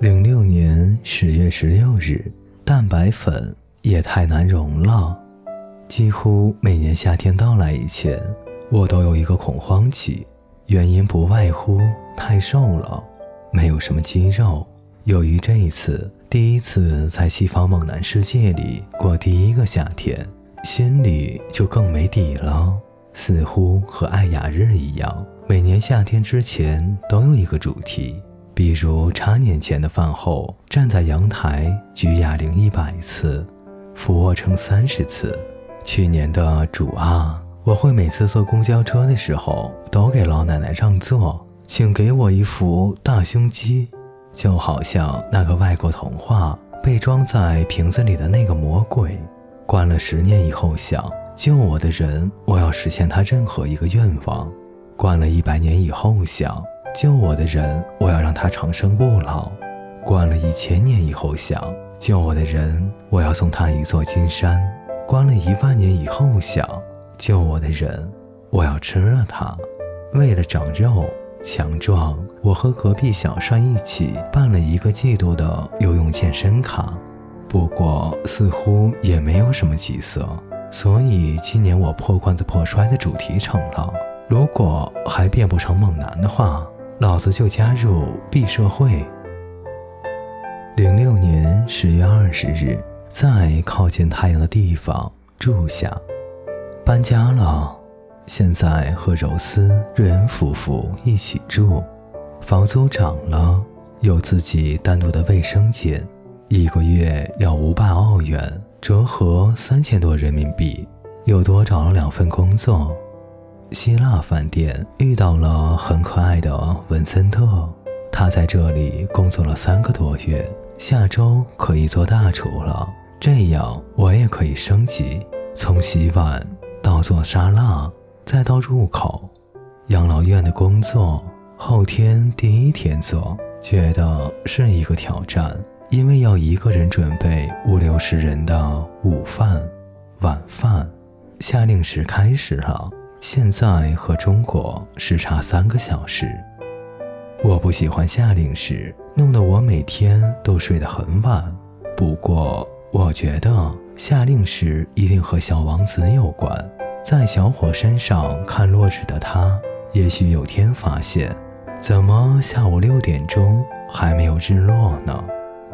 零六年十月十六日，蛋白粉也太难溶了。几乎每年夏天到来以前，我都有一个恐慌期，原因不外乎太瘦了，没有什么肌肉。由于这一次第一次在西方猛男世界里过第一个夏天，心里就更没底了。似乎和爱雅日一样，每年夏天之前都有一个主题，比如茶年前的饭后，站在阳台举哑铃一百次，俯卧撑三十次。去年的主啊，我会每次坐公交车的时候都给老奶奶让座，请给我一副大胸肌。就好像那个外国童话被装在瓶子里的那个魔鬼，关了十年以后想救我的人，我要实现他任何一个愿望；关了一百年以后想救我的人，我要让他长生不老；关了一千年以后想救我的人，我要送他一座金山；关了一万年以后想救我的人，我要吃了他，为了长肉。强壮，我和隔壁小帅一起办了一个季度的游泳健身卡，不过似乎也没有什么起色，所以今年我破罐子破摔的主题成了：如果还变不成猛男的话，老子就加入 B 社会。零六年十月二十日，在靠近太阳的地方住下，搬家了。现在和柔丝、瑞恩夫妇一起住，房租涨了，有自己单独的卫生间，一个月要五百澳元，折合三千多人民币。又多找了两份工作，希腊饭店遇到了很可爱的文森特，他在这里工作了三个多月，下周可以做大厨了，这样我也可以升级，从洗碗到做沙拉。再到入口，养老院的工作后天第一天做，觉得是一个挑战，因为要一个人准备五六十人的午饭、晚饭。夏令时开始了，现在和中国时差三个小时。我不喜欢夏令时，弄得我每天都睡得很晚。不过，我觉得夏令时一定和小王子有关。在小火山上看落日的他，也许有天发现，怎么下午六点钟还没有日落呢？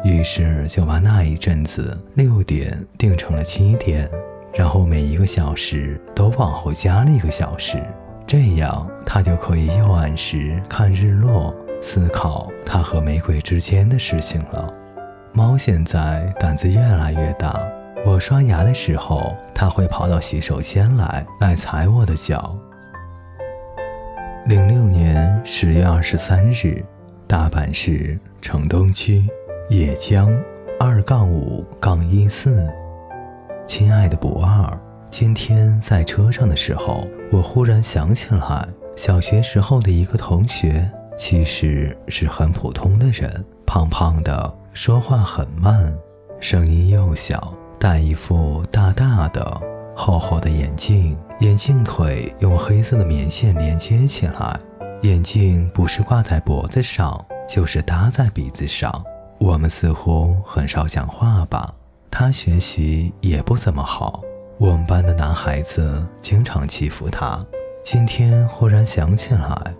于是就把那一阵子六点定成了七点，然后每一个小时都往后加了一个小时，这样他就可以又按时看日落，思考他和玫瑰之间的事情了。猫现在胆子越来越大。我刷牙的时候，它会跑到洗手间来，来踩我的脚。零六年十月二十三日，大阪市城东区野江二杠五杠一四。亲爱的不二，今天在车上的时候，我忽然想起来，小学时候的一个同学，其实是很普通的人，胖胖的，说话很慢，声音又小。戴一副大大的、厚厚的眼镜，眼镜腿用黑色的棉线连接起来，眼镜不是挂在脖子上，就是搭在鼻子上。我们似乎很少讲话吧？他学习也不怎么好，我们班的男孩子经常欺负他。今天忽然想起来，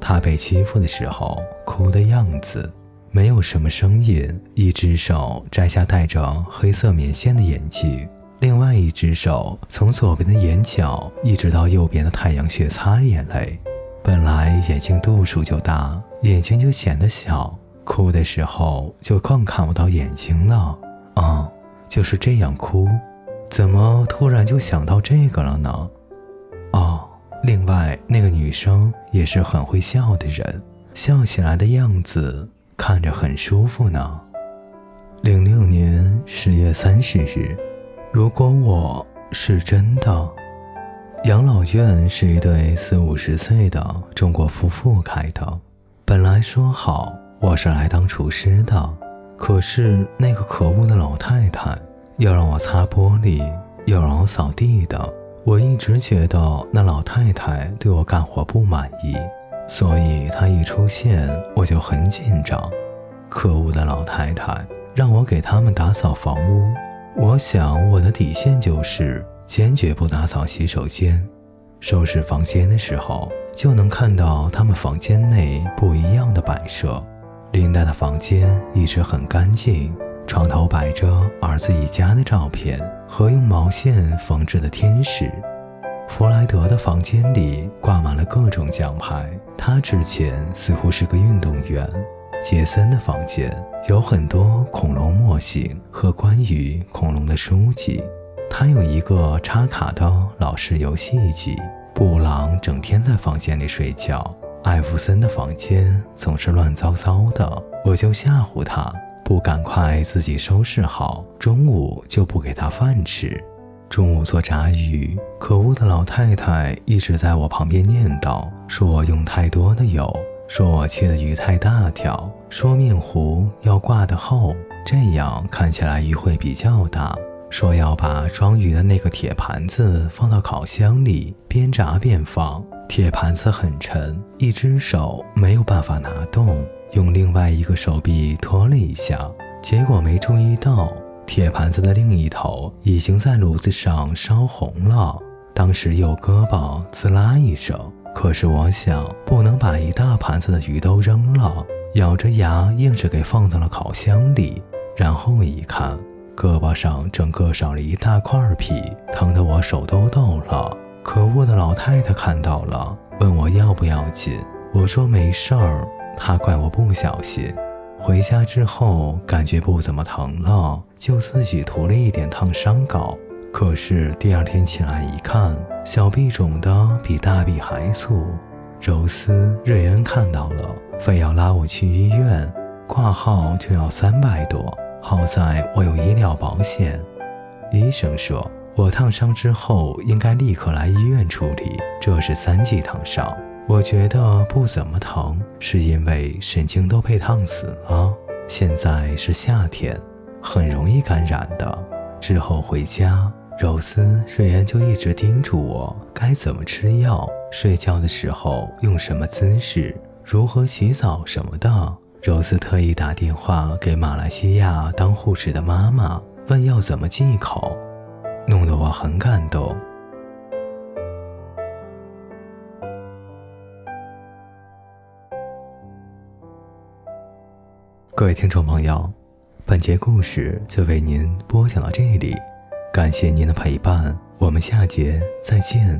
他被欺负的时候哭的样子。没有什么声音，一只手摘下戴着黑色棉线的眼镜，另外一只手从左边的眼角一直到右边的太阳穴擦眼泪。本来眼睛度数就大，眼睛就显得小，哭的时候就更看不到眼睛了。嗯，就是这样哭，怎么突然就想到这个了呢？哦，另外那个女生也是很会笑的人，笑起来的样子。看着很舒服呢。零六年十月三十日，如果我是真的，养老院是一对四五十岁的中国夫妇开的。本来说好我是来当厨师的，可是那个可恶的老太太要让我擦玻璃，要让我扫地的。我一直觉得那老太太对我干活不满意。所以她一出现，我就很紧张。可恶的老太太让我给他们打扫房屋，我想我的底线就是坚决不打扫洗手间。收拾房间的时候，就能看到他们房间内不一样的摆设。琳达的房间一直很干净，床头摆着儿子一家的照片和用毛线缝制的天使。弗莱德的房间里挂满了各种奖牌，他之前似乎是个运动员。杰森的房间有很多恐龙模型和关于恐龙的书籍，他有一个插卡的老式游戏机。布朗整天在房间里睡觉，艾弗森的房间总是乱糟糟的，我就吓唬他，不赶快自己收拾好，中午就不给他饭吃。中午做炸鱼，可恶的老太太一直在我旁边念叨，说我用太多的油，说我切的鱼太大条，说面糊要挂得厚，这样看起来鱼会比较大。说要把装鱼的那个铁盘子放到烤箱里，边炸边放。铁盘子很沉，一只手没有办法拿动，用另外一个手臂托了一下，结果没注意到。铁盘子的另一头已经在炉子上烧红了，当时右胳膊滋啦一声。可是我想，不能把一大盘子的鱼都扔了，咬着牙硬是给放到了烤箱里。然后一看，胳膊上整个少了一大块皮，疼得我手都抖了。可恶的老太太看到了，问我要不要紧。我说没事儿，她怪我不小心。回家之后感觉不怎么疼了，就自己涂了一点烫伤膏。可是第二天起来一看，小臂肿得比大臂还粗。柔丝、瑞恩看到了，非要拉我去医院，挂号就要三百多。好在我有医疗保险。医生说我烫伤之后应该立刻来医院处理，这是三级烫伤。我觉得不怎么疼，是因为神经都被烫死了。现在是夏天，很容易感染的。之后回家，柔丝、瑞恩就一直叮嘱我该怎么吃药，睡觉的时候用什么姿势，如何洗澡什么的。柔丝特意打电话给马来西亚当护士的妈妈，问要怎么忌口，弄得我很感动。各位听众朋友，本节故事就为您播讲到这里，感谢您的陪伴，我们下节再见。